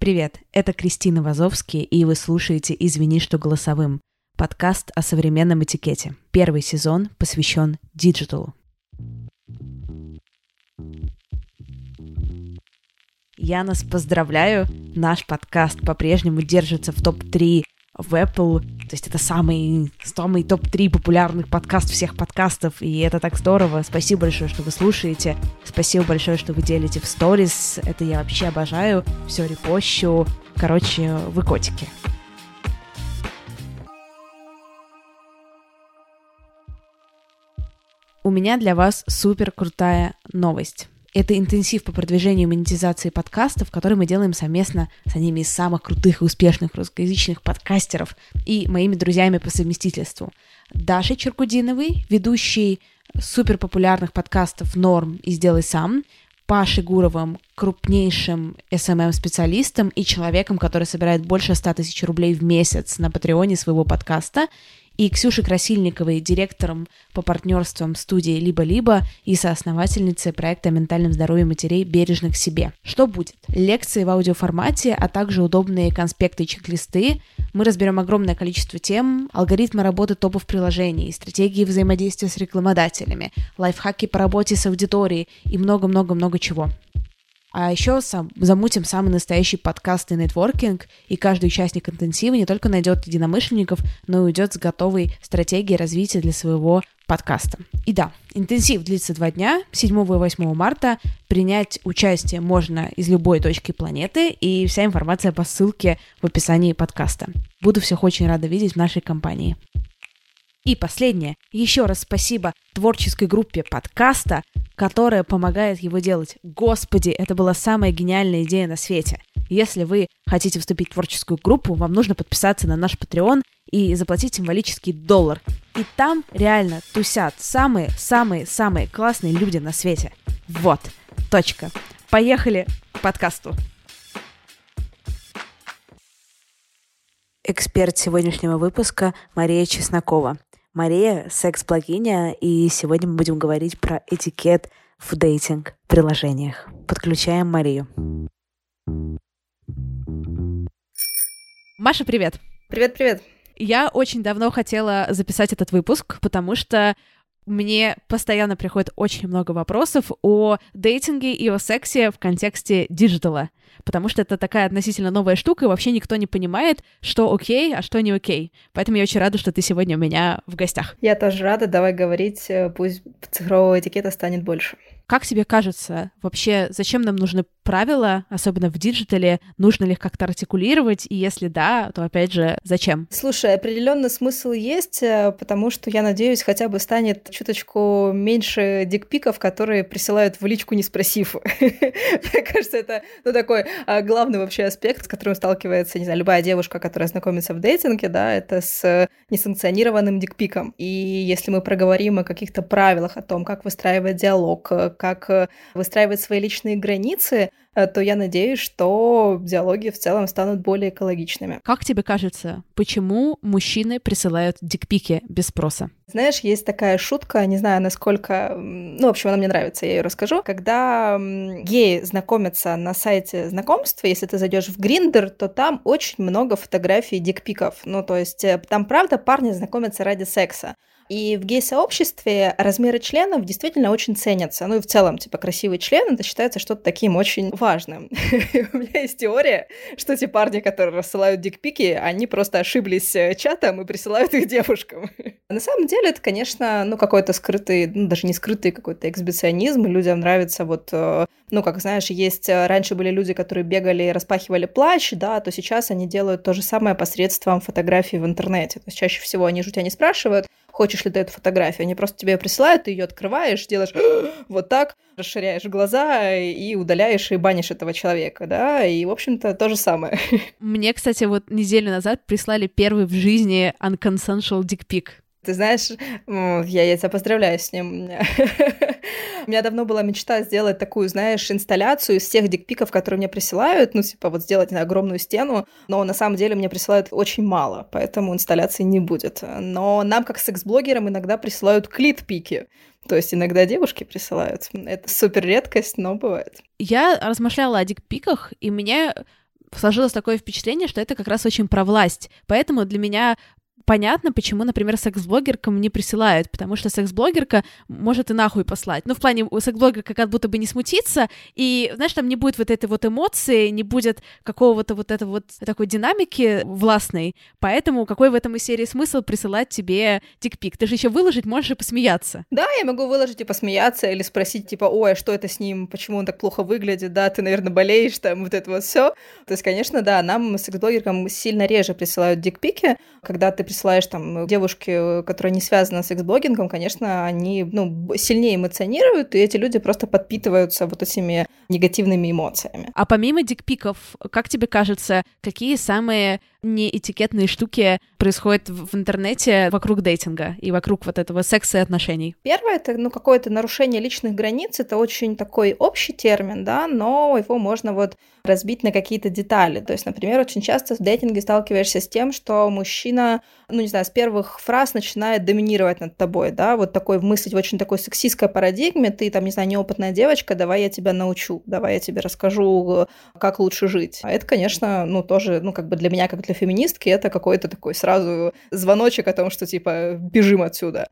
Привет, это Кристина Вазовский, и вы слушаете «Извини, что голосовым» — подкаст о современном этикете. Первый сезон посвящен диджиталу. Я нас поздравляю, наш подкаст по-прежнему держится в топ-3 в Apple. То есть это самый, самый топ-3 популярных подкаст всех подкастов, и это так здорово. Спасибо большое, что вы слушаете. Спасибо большое, что вы делите в сторис. Это я вообще обожаю. Все репощу. Короче, вы котики. У меня для вас супер крутая новость. Это интенсив по продвижению и монетизации подкастов, который мы делаем совместно с одними из самых крутых и успешных русскоязычных подкастеров и моими друзьями по совместительству. Дашей Черкудиновой, ведущей суперпопулярных подкастов «Норм» и «Сделай сам», Пашей Гуровым, крупнейшим SMM-специалистом и человеком, который собирает больше 100 тысяч рублей в месяц на патреоне своего подкаста, и Ксюшей Красильниковой, директором по партнерствам студии «Либо-либо» и соосновательницей проекта о ментальном здоровье матерей «Бережных себе». Что будет? Лекции в аудиоформате, а также удобные конспекты и чек-листы. Мы разберем огромное количество тем, алгоритмы работы топов приложений, стратегии взаимодействия с рекламодателями, лайфхаки по работе с аудиторией и много-много-много чего. А еще сам, замутим самый настоящий подкаст и нетворкинг, и каждый участник интенсива не только найдет единомышленников, но и уйдет с готовой стратегией развития для своего подкаста. И да, интенсив длится два дня, 7 и 8 марта. Принять участие можно из любой точки планеты, и вся информация по ссылке в описании подкаста. Буду всех очень рада видеть в нашей компании. И последнее. Еще раз спасибо творческой группе подкаста, которая помогает его делать. Господи, это была самая гениальная идея на свете. Если вы хотите вступить в творческую группу, вам нужно подписаться на наш Patreon и заплатить символический доллар. И там реально тусят самые-самые-самые классные люди на свете. Вот. Точка. Поехали к подкасту. Эксперт сегодняшнего выпуска Мария Чеснокова. Мария, секс-блогиня, и сегодня мы будем говорить про этикет в дейтинг-приложениях. Подключаем Марию. Маша, привет! Привет-привет! Я очень давно хотела записать этот выпуск, потому что мне постоянно приходит очень много вопросов о дейтинге и о сексе в контексте диджитала, потому что это такая относительно новая штука, и вообще никто не понимает, что окей, а что не окей. Поэтому я очень рада, что ты сегодня у меня в гостях. Я тоже рада, давай говорить, э, пусть цифрового этикета станет больше. Как тебе кажется, вообще, зачем нам нужны правила, особенно в диджитале? Нужно ли их как-то артикулировать? И если да, то опять же, зачем? Слушай, определенный смысл есть, э, потому что, я надеюсь, хотя бы станет чуточку меньше дикпиков, которые присылают в личку, не спросив. Мне кажется, это ну, такой а, главный вообще аспект, с которым сталкивается, не знаю, любая девушка, которая знакомится в дейтинге, да, это с несанкционированным дикпиком. И если мы проговорим о каких-то правилах, о том, как выстраивать диалог, как э, выстраивать свои личные границы, э, то я надеюсь, что диалоги в целом станут более экологичными. Как тебе кажется, почему мужчины присылают дикпики без спроса? Знаешь, есть такая шутка, не знаю, насколько... Ну, в общем, она мне нравится, я ее расскажу. Когда геи знакомятся на сайте знакомства, если ты зайдешь в Гриндер, то там очень много фотографий дикпиков. Ну, то есть э, там, правда, парни знакомятся ради секса. И в гей-сообществе размеры членов действительно очень ценятся. Ну и в целом, типа, красивый член, это считается что-то таким очень важным. У меня есть теория, что те парни, которые рассылают дикпики, они просто ошиблись э, чатом и присылают их девушкам. На самом деле это, конечно, ну какой-то скрытый, ну даже не скрытый какой-то эксбиционизм. Людям нравится вот, э, ну как знаешь, есть э, раньше были люди, которые бегали и распахивали плащ, да, то сейчас они делают то же самое посредством фотографий в интернете. То есть чаще всего они же у тебя не спрашивают, хочешь ли ты эту фотографию. Они просто тебе присылают, ты ее открываешь, делаешь вот так, расширяешь глаза и удаляешь и банишь этого человека, да, и, в общем-то, то же самое. Мне, кстати, вот неделю назад прислали первый в жизни unconsensual dick pic. Ты знаешь, я, я тебя поздравляю с ним. У меня давно была мечта сделать такую, знаешь, инсталляцию из всех дикпиков, которые мне присылают, ну, типа, вот сделать знаю, огромную стену, но на самом деле мне присылают очень мало, поэтому инсталляции не будет. Но нам, как секс-блогерам, иногда присылают клит-пики. То есть иногда девушки присылают. Это супер редкость, но бывает. Я размышляла о дикпиках, и мне сложилось такое впечатление, что это как раз очень про власть. Поэтому для меня понятно, почему, например, секс-блогеркам не присылают, потому что секс-блогерка может и нахуй послать. Ну, в плане, секс-блогерка как будто бы не смутится, и, знаешь, там не будет вот этой вот эмоции, не будет какого-то вот этого вот такой динамики властной, поэтому какой в этом из серии смысл присылать тебе тикпик? Ты же еще выложить можешь и посмеяться. Да, я могу выложить и посмеяться, или спросить, типа, ой, а что это с ним, почему он так плохо выглядит, да, ты, наверное, болеешь, там, вот это вот все. То есть, конечно, да, нам, секс-блогеркам, сильно реже присылают дикпики, когда ты присылаешь там девушке, которая не связана с секс-блогингом, конечно, они ну, сильнее эмоционируют, и эти люди просто подпитываются вот этими негативными эмоциями. А помимо дикпиков, как тебе кажется, какие самые неэтикетные штуки происходят в интернете вокруг дейтинга и вокруг вот этого секса и отношений? Первое — это ну, какое-то нарушение личных границ. Это очень такой общий термин, да, но его можно вот разбить на какие-то детали. То есть, например, очень часто в дейтинге сталкиваешься с тем, что мужчина, ну, не знаю, с первых фраз начинает доминировать над тобой, да, вот такой мыслить в очень такой сексистской парадигме, ты там, не знаю, неопытная девочка, давай я тебя научу, давай я тебе расскажу, как лучше жить. А это, конечно, ну, тоже, ну, как бы для меня, как для для феминистки это какой-то такой сразу звоночек о том, что типа бежим отсюда.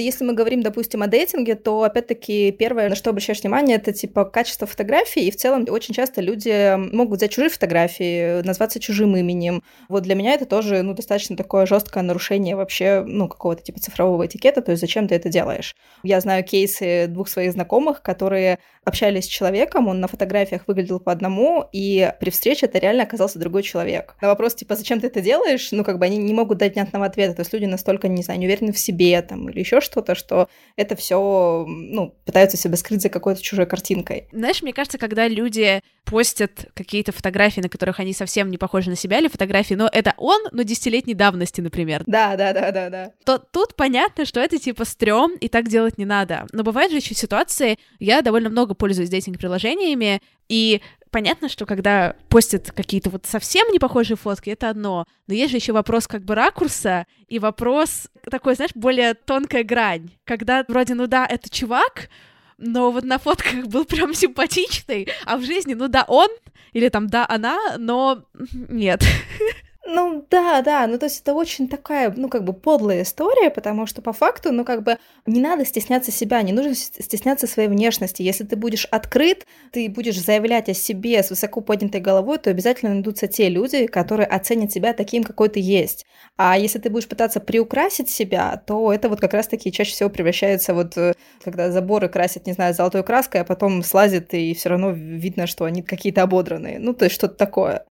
Если мы говорим, допустим, о дейтинге, то, опять-таки, первое, на что обращаешь внимание, это, типа, качество фотографий, и в целом очень часто люди могут взять чужие фотографии, назваться чужим именем. Вот для меня это тоже, ну, достаточно такое жесткое нарушение вообще, ну, какого-то, типа, цифрового этикета, то есть зачем ты это делаешь? Я знаю кейсы двух своих знакомых, которые общались с человеком, он на фотографиях выглядел по одному, и при встрече это реально оказался другой человек. На вопрос, типа, зачем ты это делаешь, ну, как бы они не могут дать внятного ответа, то есть люди настолько, не знаю, не уверены в себе, там, или еще что-то, что это все, ну, пытаются себя скрыть за какой-то чужой картинкой. Знаешь, мне кажется, когда люди постят какие-то фотографии, на которых они совсем не похожи на себя, или фотографии, но это он, но десятилетней давности, например. Да, да, да, да, да. То тут понятно, что это типа стрём, и так делать не надо. Но бывают же еще ситуации, я довольно много пользуюсь дейтинг-приложениями, и понятно, что когда постят какие-то вот совсем не похожие фотки, это одно, но есть же еще вопрос как бы ракурса и вопрос такой, знаешь, более тонкая грань, когда вроде, ну да, это чувак, но вот на фотках был прям симпатичный, а в жизни, ну да, он, или там да, она, но нет. Ну да, да, ну то есть это очень такая, ну как бы подлая история, потому что по факту, ну как бы не надо стесняться себя, не нужно стесняться своей внешности. Если ты будешь открыт, ты будешь заявлять о себе с высоко поднятой головой, то обязательно найдутся те люди, которые оценят тебя таким, какой ты есть. А если ты будешь пытаться приукрасить себя, то это вот как раз-таки чаще всего превращается вот, э, когда заборы красят, не знаю, золотой краской, а потом слазит, и все равно видно, что они какие-то ободранные. Ну, то есть что-то такое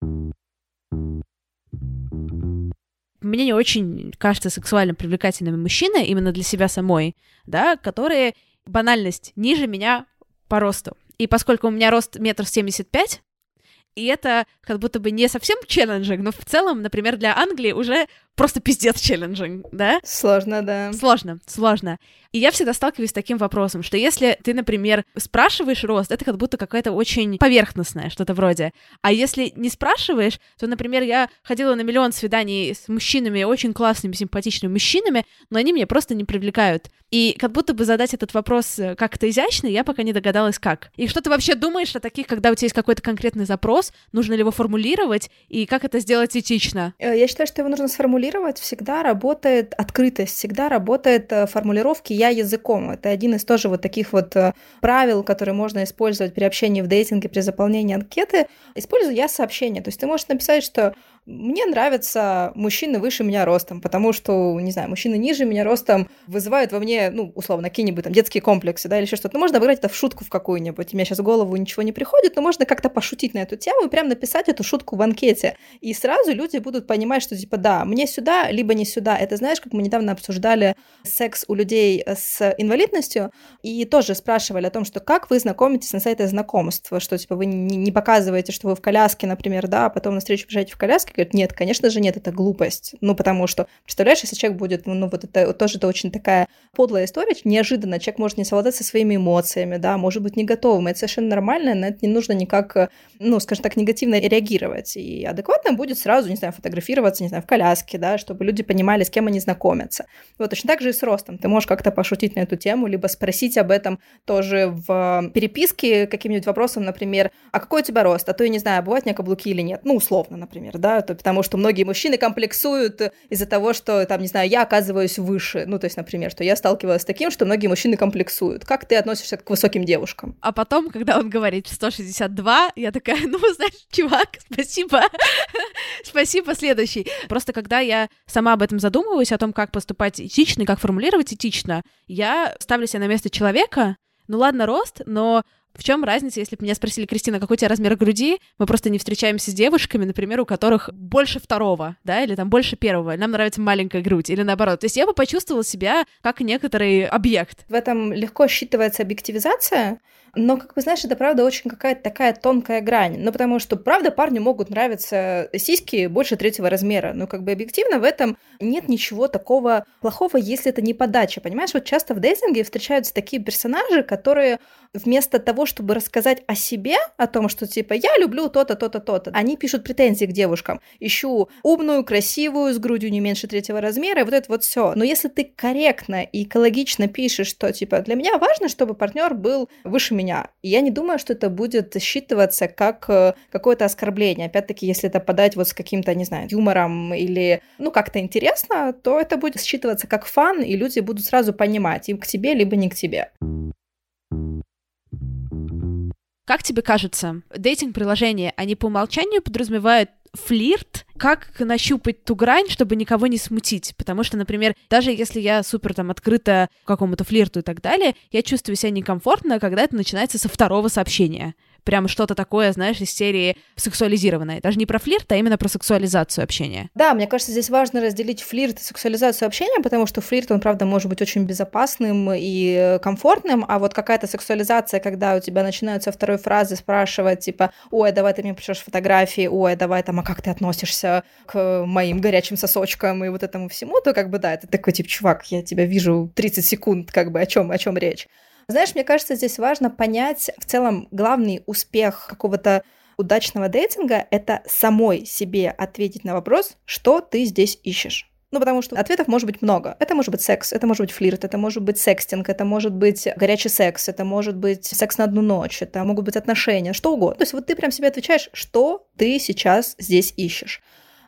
мне не очень кажется сексуально привлекательными мужчины именно для себя самой, да, которые банальность ниже меня по росту. И поскольку у меня рост метр семьдесят пять, И это как будто бы не совсем челленджинг, но в целом, например, для Англии уже просто пиздец челленджинг, да? Сложно, да. Сложно, сложно. И я всегда сталкиваюсь с таким вопросом, что если ты, например, спрашиваешь рост, это как будто какая-то очень поверхностное что-то вроде. А если не спрашиваешь, то, например, я ходила на миллион свиданий с мужчинами, очень классными, симпатичными мужчинами, но они меня просто не привлекают. И как будто бы задать этот вопрос э, как-то изящно, я пока не догадалась, как. И что ты вообще думаешь о таких, когда у тебя есть какой-то конкретный запрос, нужно ли его формулировать, и как это сделать этично? Э, я считаю, что его нужно сформулировать. Всегда работает открытость, всегда работает э, формулировки «я языком». Это один из тоже вот таких вот правил, которые можно использовать при общении в дейтинге, при заполнении анкеты. Использую «я» сообщение. То есть ты можешь написать, что мне нравятся мужчины выше меня ростом, потому что, не знаю, мужчины ниже меня ростом вызывают во мне, ну, условно, какие-нибудь там детские комплексы, да, или еще что-то. Ну, можно обыграть это в шутку в какую-нибудь. У меня сейчас в голову ничего не приходит, но можно как-то пошутить на эту тему и прям написать эту шутку в анкете. И сразу люди будут понимать, что типа, да, мне сюда, либо не сюда. Это знаешь, как мы недавно обсуждали секс у людей с инвалидностью, и тоже спрашивали о том, что как вы знакомитесь на сайте знакомства, что типа вы не показываете, что вы в коляске, например, да, а потом на встречу приезжаете в коляске, говорит, нет, конечно же нет, это глупость. Ну, потому что, представляешь, если человек будет, ну, вот это тоже это очень такая подлая история, неожиданно человек может не совладать со своими эмоциями, да, может быть не готовым, это совершенно нормально, на это не нужно никак, ну, скажем так, негативно реагировать. И адекватно будет сразу, не знаю, фотографироваться, не знаю, в коляске, да, чтобы люди понимали, с кем они знакомятся. Вот точно так же и с ростом. Ты можешь как-то пошутить на эту тему, либо спросить об этом тоже в переписке каким-нибудь вопросом, например, а какой у тебя рост? А то я не знаю, бывают у меня каблуки или нет. Ну, условно, например, да, то, потому что многие мужчины комплексуют из-за того, что, там, не знаю, я оказываюсь выше. Ну, то есть, например, что я сталкивалась с таким, что многие мужчины комплексуют. Как ты относишься к высоким девушкам? А потом, когда он говорит 162, я такая, ну, знаешь, чувак, спасибо. спасибо, следующий. Просто когда я сама об этом задумываюсь, о том, как поступать этично и как формулировать этично, я ставлю себя на место человека, ну ладно, рост, но в чем разница, если бы меня спросили, Кристина, какой у тебя размер груди? Мы просто не встречаемся с девушками, например, у которых больше второго, да, или там больше первого. Нам нравится маленькая грудь, или наоборот. То есть я бы почувствовала себя как некоторый объект. В этом легко считывается объективизация, но, как бы, знаешь, это правда очень какая-то такая тонкая грань. Ну, потому что, правда, парню могут нравиться сиськи больше третьего размера. Но, как бы, объективно в этом нет ничего такого плохого, если это не подача. Понимаешь, вот часто в дейтинге встречаются такие персонажи, которые вместо того, чтобы рассказать о себе, о том, что типа я люблю то-то, то-то, то-то, они пишут претензии к девушкам. Ищу умную, красивую, с грудью не меньше третьего размера, и вот это вот все. Но если ты корректно и экологично пишешь, что типа для меня важно, чтобы партнер был выше меня, и я не думаю, что это будет считываться как э, какое-то оскорбление. Опять-таки, если это подать вот с каким-то, не знаю, юмором или, ну, как-то интересно, то это будет считываться как фан, и люди будут сразу понимать, им к тебе, либо не к тебе. Как тебе кажется, дейтинг-приложения, они по умолчанию подразумевают флирт, как нащупать ту грань, чтобы никого не смутить. Потому что, например, даже если я супер там открыта какому-то флирту и так далее, я чувствую себя некомфортно, когда это начинается со второго сообщения прям что-то такое, знаешь, из серии сексуализированное. Даже не про флирт, а именно про сексуализацию общения. Да, мне кажется, здесь важно разделить флирт и сексуализацию общения, потому что флирт, он, правда, может быть очень безопасным и комфортным, а вот какая-то сексуализация, когда у тебя начинаются второй фразы спрашивать, типа, ой, давай ты мне пришлешь фотографии, ой, давай там, а как ты относишься к моим горячим сосочкам и вот этому всему, то как бы да, это такой тип, чувак, я тебя вижу 30 секунд, как бы о чем, о чем речь. Знаешь, мне кажется, здесь важно понять в целом главный успех какого-то удачного дейтинга — это самой себе ответить на вопрос, что ты здесь ищешь. Ну, потому что ответов может быть много. Это может быть секс, это может быть флирт, это может быть секстинг, это может быть горячий секс, это может быть секс на одну ночь, это могут быть отношения, что угодно. То есть вот ты прям себе отвечаешь, что ты сейчас здесь ищешь.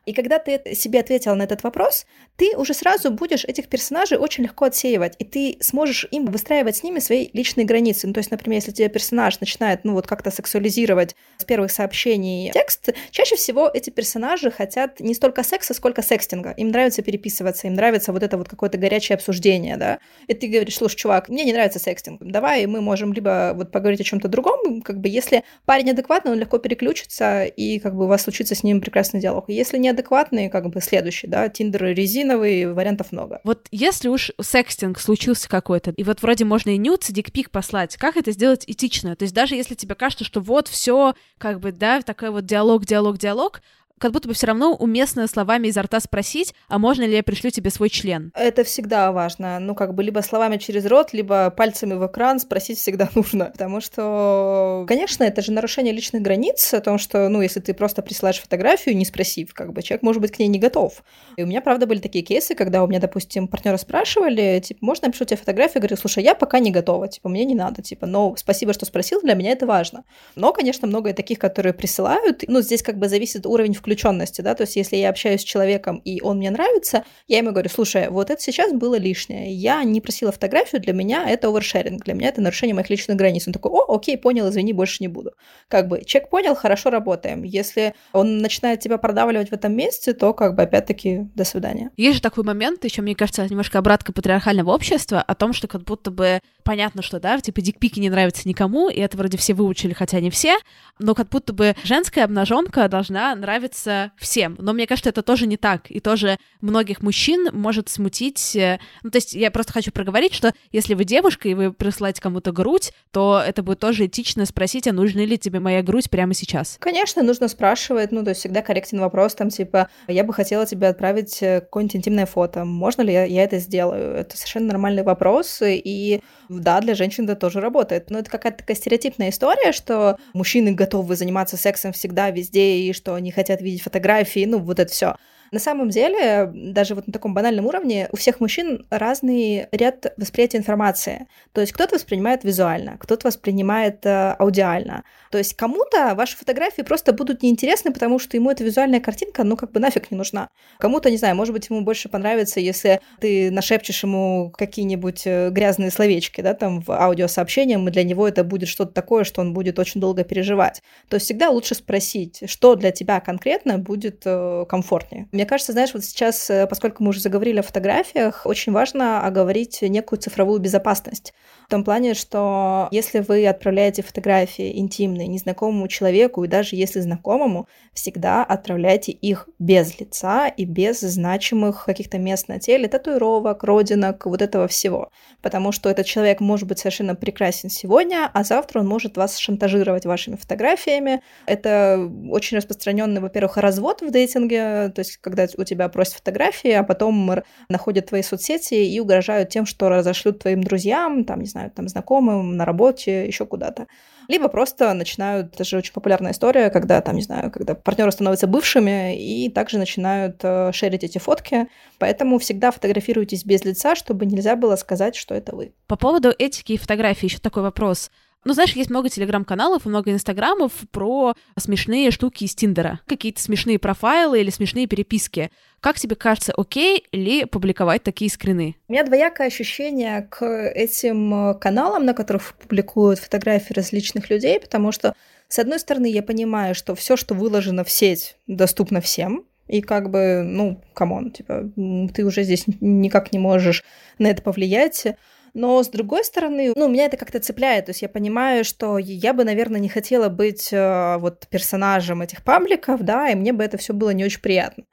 И когда ты себе ответил на этот вопрос, ты уже сразу будешь этих персонажей очень легко отсеивать, и ты сможешь им выстраивать с ними свои личные границы. Ну, то есть, например, если тебе персонаж начинает, ну, вот как-то сексуализировать с первых сообщений текст, чаще всего эти персонажи хотят не столько секса, сколько секстинга. Им нравится переписываться, им нравится вот это вот какое-то горячее обсуждение, да. И ты говоришь, слушай, чувак, мне не нравится секстинг, давай мы можем либо вот поговорить о чем-то другом, как бы если парень адекватный, он легко переключится, и как бы у вас случится с ним прекрасный диалог. Если нет неадекватный, как бы следующий, да, Тиндер резиновый, вариантов много. Вот если уж секстинг случился какой-то, и вот вроде можно и нюц, и дикпик послать, как это сделать этично? То есть даже если тебе кажется, что вот все, как бы, да, такой вот диалог, диалог, диалог, как будто бы все равно уместно словами изо рта спросить, а можно ли я пришлю тебе свой член? Это всегда важно. Ну, как бы либо словами через рот, либо пальцами в экран спросить всегда нужно. Потому что, конечно, это же нарушение личных границ, о том, что, ну, если ты просто присылаешь фотографию, не спросив, как бы человек может быть к ней не готов. И у меня, правда, были такие кейсы, когда у меня, допустим, партнера спрашивали, типа, можно я пришлю тебе фотографию? Я говорю, слушай, я пока не готова, типа, мне не надо, типа, но спасибо, что спросил, для меня это важно. Но, конечно, много таких, которые присылают. Ну, здесь как бы зависит уровень включенности, да, то есть если я общаюсь с человеком, и он мне нравится, я ему говорю, слушай, вот это сейчас было лишнее, я не просила фотографию, для меня это овершеринг, для меня это нарушение моих личных границ. Он такой, о, окей, понял, извини, больше не буду. Как бы, человек понял, хорошо работаем. Если он начинает тебя продавливать в этом месте, то как бы опять-таки до свидания. Есть же такой момент, еще, мне кажется, немножко обратка патриархального общества о том, что как будто бы понятно, что, да, типа дикпики не нравятся никому, и это вроде все выучили, хотя не все, но как будто бы женская обнаженка должна нравиться всем. Но мне кажется, это тоже не так. И тоже многих мужчин может смутить... э, Ну, то есть я просто хочу проговорить, что если вы девушка, и вы присылаете кому-то грудь, то это будет тоже этично спросить, а нужна ли тебе моя грудь прямо сейчас. Конечно, нужно спрашивать, ну, то есть всегда корректен вопрос, там, типа, я бы хотела тебе отправить э, какое-нибудь интимное фото, можно ли я это сделаю? Это совершенно нормальный вопрос, и да, для женщин это тоже работает. Но это какая-то такая стереотипная история, что мужчины готовы заниматься сексом всегда, везде, и что они хотят видеть фотографии, ну, вот это все. На самом деле, даже вот на таком банальном уровне, у всех мужчин разный ряд восприятия информации. То есть кто-то воспринимает визуально, кто-то воспринимает э, аудиально. То есть кому-то ваши фотографии просто будут неинтересны, потому что ему эта визуальная картинка, ну, как бы нафиг не нужна. Кому-то, не знаю, может быть, ему больше понравится, если ты нашепчешь ему какие-нибудь э, грязные словечки, да, там, в аудиосообщениях, и для него это будет что-то такое, что он будет очень долго переживать. То есть всегда лучше спросить, что для тебя конкретно будет э, комфортнее. Мне кажется, знаешь, вот сейчас, э, поскольку мы уже заговорили о фотографиях, очень важно оговорить некую цифровую безопасность. В том плане, что если вы отправляете фотографии интимные незнакомому человеку, и даже если знакомому, всегда отправляйте их без лица и без значимых каких-то мест на теле, татуировок, родинок, вот этого всего. Потому что этот человек может быть совершенно прекрасен сегодня, а завтра он может вас шантажировать вашими фотографиями. Это очень распространенный, во-первых, развод в дейтинге, то есть когда у тебя просят фотографии, а потом находят твои соцсети и угрожают тем, что разошлют твоим друзьям, там, не знаю, там, знакомым, на работе, еще куда-то. Либо просто начинают, это же очень популярная история, когда, там, не знаю, когда партнеры становятся бывшими и также начинают э, шерить эти фотки. Поэтому всегда фотографируйтесь без лица, чтобы нельзя было сказать, что это вы. По поводу этики и фотографии еще такой вопрос. Ну, знаешь, есть много телеграм-каналов и много инстаграмов про смешные штуки из Тиндера. Какие-то смешные профайлы или смешные переписки. Как тебе кажется, окей ли публиковать такие скрины? У меня двоякое ощущение к этим э, каналам, на которых публикуют фотографии различных людей, потому что, с одной стороны, я понимаю, что все, что выложено в сеть, доступно всем, и как бы, ну, come on, типа, ты уже здесь никак не можешь на это повлиять. Но с другой стороны, ну, меня это как-то цепляет. То есть я понимаю, что я бы, наверное, не хотела быть э, вот персонажем этих пабликов, да, и мне бы это все было не очень приятно.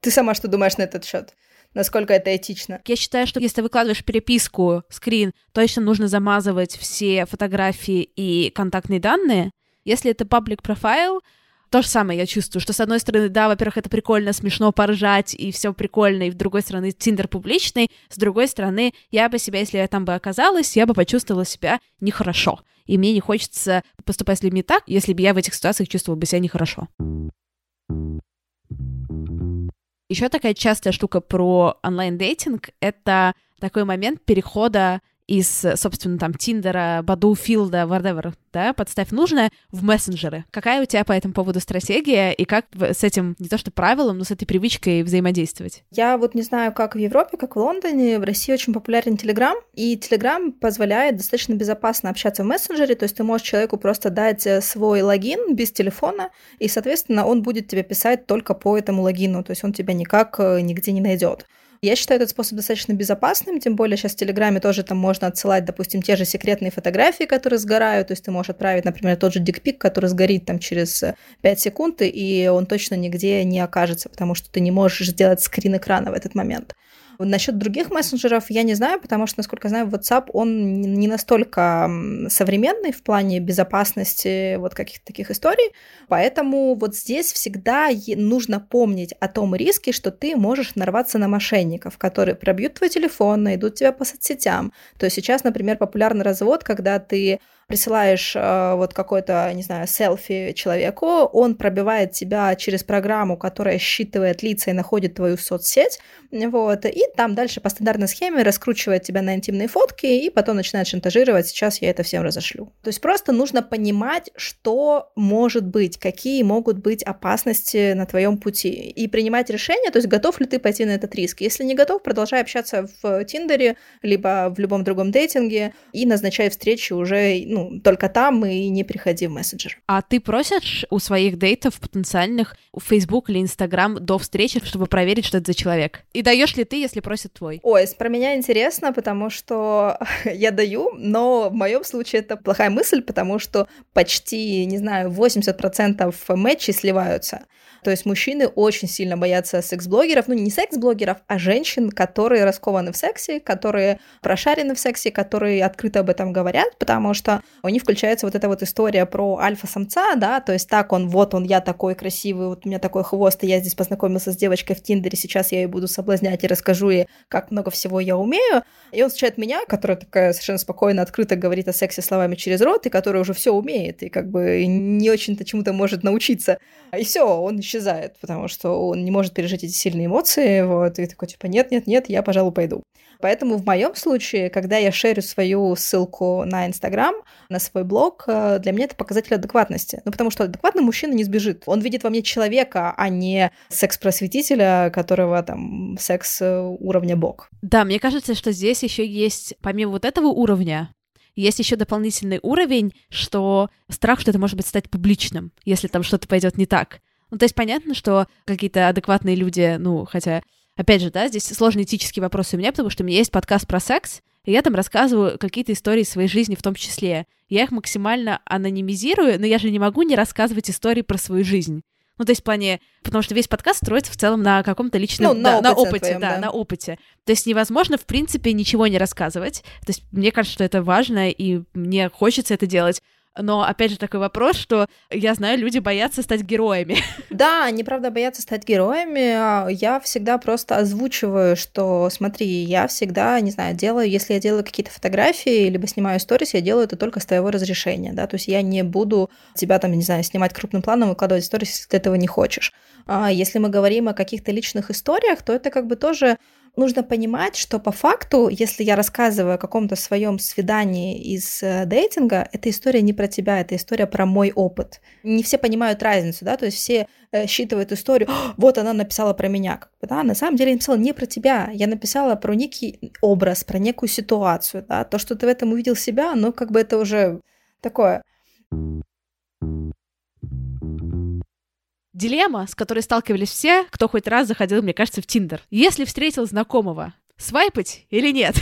Ты сама что думаешь на этот счет? Насколько это этично? Я считаю, что если ты выкладываешь переписку, скрин, точно нужно замазывать все фотографии и контактные данные. Если это паблик профайл, то же самое я чувствую, что с одной стороны, да, во-первых, это прикольно, смешно поржать, и все прикольно, и с другой стороны, Тиндер публичный, с другой стороны, я бы себя, если я там бы оказалась, я бы почувствовала себя нехорошо. И мне не хочется поступать с людьми так, если бы я в этих ситуациях чувствовала бы себя нехорошо. Еще такая частая штука про онлайн-дейтинг — это такой момент перехода из, собственно, там, Тиндера, Баду, Филда, whatever, да, подставь нужное, в мессенджеры. Какая у тебя по этому поводу стратегия, и как с этим, не то что правилом, но с этой привычкой взаимодействовать? Я вот не знаю, как в Европе, как в Лондоне, в России очень популярен Телеграм, и Телеграм позволяет достаточно безопасно общаться в мессенджере, то есть ты можешь человеку просто дать э, свой логин без телефона, и, соответственно, он будет тебе писать только по этому логину, то есть он тебя никак э, нигде не найдет. Я считаю этот способ достаточно безопасным, тем более сейчас в Телеграме тоже там можно отсылать, допустим, те же секретные фотографии, которые сгорают, то есть ты можешь отправить, например, тот же дикпик, который сгорит там через 5 секунд, и он точно нигде не окажется, потому что ты не можешь сделать скрин экрана в этот момент. Насчет других мессенджеров я не знаю, потому что, насколько знаю, WhatsApp, он не настолько современный в плане безопасности вот каких-то таких историй, поэтому вот здесь всегда нужно помнить о том риске, что ты можешь нарваться на мошенников, которые пробьют твой телефон, найдут тебя по соцсетям. То есть сейчас, например, популярный развод, когда ты присылаешь э, вот какой-то, не знаю, селфи человеку, он пробивает тебя через программу, которая считывает лица и находит твою соцсеть, вот, и там дальше по стандартной схеме раскручивает тебя на интимные фотки, и потом начинает шантажировать, сейчас я это всем разошлю. То есть просто нужно понимать, что может быть, какие могут быть опасности на твоем пути, и принимать решение, то есть готов ли ты пойти на этот риск. Если не готов, продолжай общаться в Тиндере, либо в любом другом дейтинге, и назначай встречи уже, ну, ну, только там и не приходи в мессенджер. А ты просишь у своих дейтов потенциальных в Facebook или Instagram до встречи, чтобы проверить, что это за человек? И даешь ли ты, если просит твой? Ой, про меня интересно, потому что я даю, но в моем случае это плохая мысль, потому что почти, не знаю, 80% матчей сливаются. То есть мужчины очень сильно боятся секс-блогеров, ну не секс-блогеров, а женщин, которые раскованы в сексе, которые прошарены в сексе, которые открыто об этом говорят, потому что у них включается вот эта вот история про альфа-самца, да, то есть так он, вот он, я такой красивый, вот у меня такой хвост, и я здесь познакомился с девочкой в Тиндере, сейчас я ее буду соблазнять и расскажу ей, как много всего я умею, и он встречает меня, которая такая совершенно спокойно, открыто говорит о сексе словами через рот, и которая уже все умеет, и как бы не очень-то чему-то может научиться, и все, он исчезает, потому что он не может пережить эти сильные эмоции, вот, и такой, типа, нет-нет-нет, я, пожалуй, пойду. Поэтому в моем случае, когда я шерю свою ссылку на Инстаграм, на свой блог, э, для меня это показатель адекватности. Ну, потому что адекватный мужчина не сбежит. Он видит во мне человека, а не секс-просветителя, которого там секс э, уровня бог. Да, мне кажется, что здесь еще есть, помимо вот этого уровня, есть еще дополнительный уровень, что страх, что это может быть стать публичным, если там что-то пойдет не так. Ну, то есть понятно, что какие-то адекватные люди, ну, хотя, опять же, да, здесь сложный этический вопрос у меня, потому что у меня есть подкаст про секс, и я там рассказываю какие-то истории своей жизни в том числе. Я их максимально анонимизирую, но я же не могу не рассказывать истории про свою жизнь. Ну, то есть в плане, потому что весь подкаст строится в целом на каком-то личном... Ну, на, да, опыте, на опыте, твоем, да, да, на опыте. То есть невозможно, в принципе, ничего не рассказывать. То есть мне кажется, что это важно, и мне хочется это делать. Но, опять же, такой вопрос, что я знаю, люди боятся стать героями. Да, они, правда, боятся стать героями. А я всегда просто озвучиваю, что, смотри, я всегда, не знаю, делаю, если я делаю какие-то фотографии, либо снимаю сторис, я делаю это только с твоего разрешения, да, то есть я не буду тебя там, не знаю, снимать крупным планом, выкладывать сторис, если ты этого не хочешь. А если мы говорим о каких-то личных историях, то это как бы тоже нужно понимать, что по факту, если я рассказываю о каком-то своем свидании из э, дейтинга, эта история не про тебя, это история про мой опыт. Не все понимают разницу, да, то есть все э, считывают историю, вот она написала про меня, да, на самом деле я написала не про тебя, я написала про некий образ, про некую ситуацию, да, то, что ты в этом увидел себя, ну, как бы это уже такое Дилемма, с которой сталкивались все, кто хоть раз заходил, мне кажется, в Тиндер. Если встретил знакомого, свайпать или нет?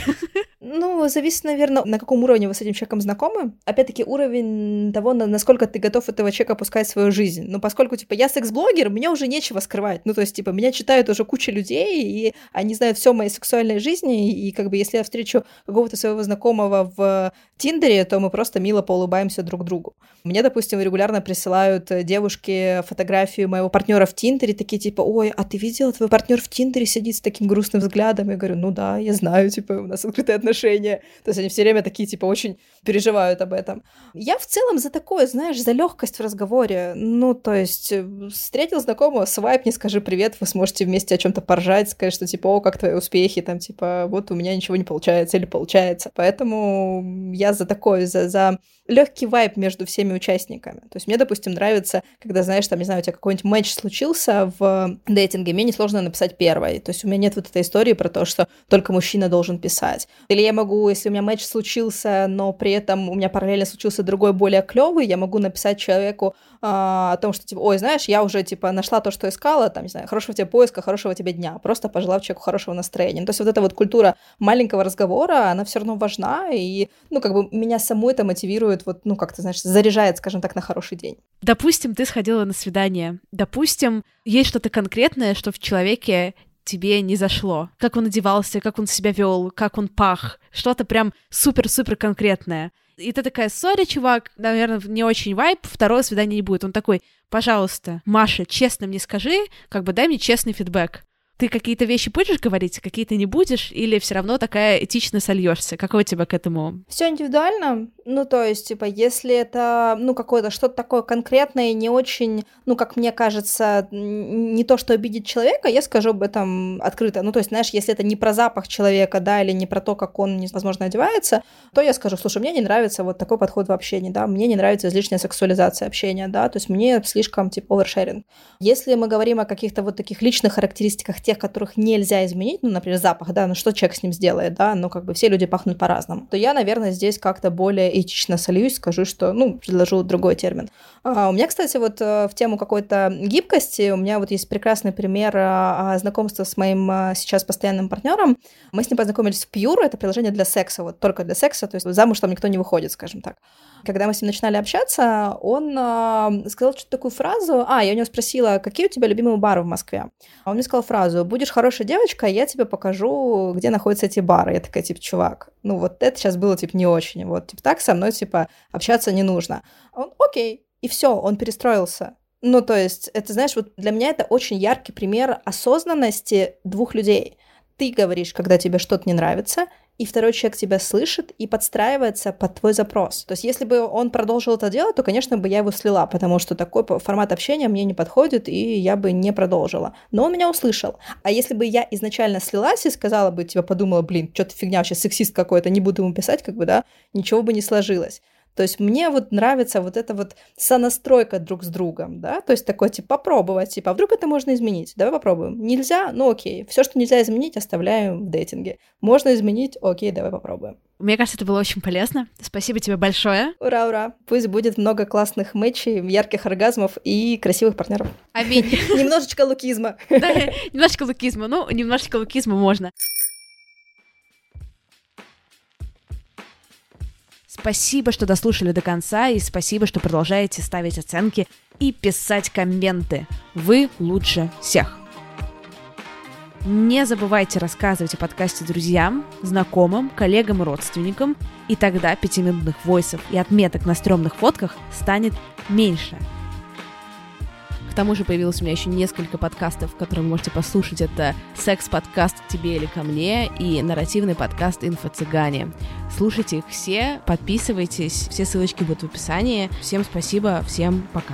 Ну, зависит, наверное, на каком уровне вы с этим человеком знакомы. Опять-таки, уровень того, насколько ты готов этого человека опускать в свою жизнь. Но поскольку, типа, я секс-блогер, мне уже нечего скрывать. Ну, то есть, типа, меня читают уже куча людей, и они знают все моей сексуальной жизни, и, как бы, если я встречу какого-то своего знакомого в Тиндере, то мы просто мило поулыбаемся друг другу. Мне, допустим, регулярно присылают девушки фотографию моего партнера в Тиндере, такие, типа, ой, а ты видела, твой партнер в Тиндере сидит с таким грустным взглядом? Я говорю, ну да, я знаю, типа, у нас открытые отношения. То есть они все время такие, типа, очень переживают об этом. Я в целом за такое, знаешь, за легкость в разговоре. Ну, то есть, э, встретил знакомого, свайп, не скажи привет, вы сможете вместе о чем-то поржать, сказать, что типа, о, как твои успехи, там, типа, вот у меня ничего не получается или получается. Поэтому я за такое, за, за легкий вайп между всеми участниками. То есть мне, допустим, нравится, когда, знаешь, там, не знаю, у тебя какой-нибудь матч случился в дейтинге, мне несложно написать первой. То есть у меня нет вот этой истории про то, что только мужчина должен писать. Или я могу, если у меня матч случился, но при этом у меня параллельно случился другой более клевый, я могу написать человеку а, о том, что типа, ой, знаешь, я уже типа нашла то, что искала, там, не знаю, хорошего тебе поиска, хорошего тебе дня, просто пожелав человеку хорошего настроения. Ну, то есть вот эта вот культура маленького разговора, она все равно важна, и, ну, как бы меня саму это мотивирует, вот, ну, как ты знаешь, заряжает, скажем так, на хороший день. Допустим, ты сходила на свидание. Допустим, есть что-то конкретное, что в человеке тебе не зашло. Как он одевался, как он себя вел, как он пах. Что-то прям супер-супер конкретное. И ты такая, сори, чувак, наверное, не очень вайп, второе свидание не будет. Он такой, пожалуйста, Маша, честно мне скажи, как бы дай мне честный фидбэк ты какие-то вещи будешь говорить, какие-то не будешь, или все равно такая этично сольешься? Какой у тебя к этому? Все индивидуально. Ну, то есть, типа, если это, ну, какое-то что-то такое конкретное, не очень, ну, как мне кажется, не то, что обидит человека, я скажу об этом открыто. Ну, то есть, знаешь, если это не про запах человека, да, или не про то, как он, возможно, одевается, то я скажу, слушай, мне не нравится вот такой подход в общении, да, мне не нравится излишняя сексуализация общения, да, то есть мне слишком, типа, овершеринг. Если мы говорим о каких-то вот таких личных характеристиках тех, которых нельзя изменить, ну, например, запах, да, ну что человек с ним сделает, да, ну как бы все люди пахнут по-разному, то я, наверное, здесь как-то более этично сольюсь, скажу, что, ну, предложу другой термин. А, у меня, кстати, вот э, в тему какой-то гибкости, у меня вот есть прекрасный пример а, а, знакомства с моим а, сейчас постоянным партнером. Мы с ним познакомились в Pure, это приложение для секса, вот только для секса, то есть замуж там никто не выходит, скажем так. Когда мы с ним начинали общаться, он э, сказал что-то такую фразу. А, я у него спросила, какие у тебя любимые бары в Москве? А он мне сказал фразу: будешь хорошая девочка, я тебе покажу, где находятся эти бары. Я такая, типа, чувак, ну вот это сейчас было, типа, не очень. Вот, типа, так со мной, типа, общаться не нужно. Он, окей. И все, он перестроился. Ну, то есть, это, знаешь, вот для меня это очень яркий пример осознанности двух людей. Ты говоришь, когда тебе что-то не нравится, и второй человек тебя слышит и подстраивается под твой запрос. То есть если бы он продолжил это делать, то, конечно, бы я его слила, потому что такой формат общения мне не подходит, и я бы не продолжила. Но он меня услышал. А если бы я изначально слилась и сказала бы, типа, подумала, блин, что-то фигня, вообще сексист какой-то, не буду ему писать, как бы, да, ничего бы не сложилось. То есть мне вот нравится вот эта вот сонастройка друг с другом, да, то есть такой, типа, попробовать, типа, а вдруг это можно изменить, давай попробуем. Нельзя? Ну окей, все, что нельзя изменить, оставляем в дейтинге. Можно изменить? Окей, давай попробуем. Мне кажется, это было очень полезно. Спасибо тебе большое. Ура, ура. Пусть будет много классных матчей, ярких оргазмов и красивых партнеров. Аминь. Немножечко лукизма. Да, немножечко лукизма. Ну, немножечко лукизма можно. Спасибо, что дослушали до конца, и спасибо, что продолжаете ставить оценки и писать комменты. Вы лучше всех. Не забывайте рассказывать о подкасте друзьям, знакомым, коллегам и родственникам, и тогда пятиминутных войсов и отметок на стрёмных фотках станет меньше – тому же появилось у меня еще несколько подкастов, которые вы можете послушать. Это секс-подкаст «К тебе или ко мне» и нарративный подкаст «Инфо-цыгане». Слушайте их все, подписывайтесь, все ссылочки будут в описании. Всем спасибо, всем пока.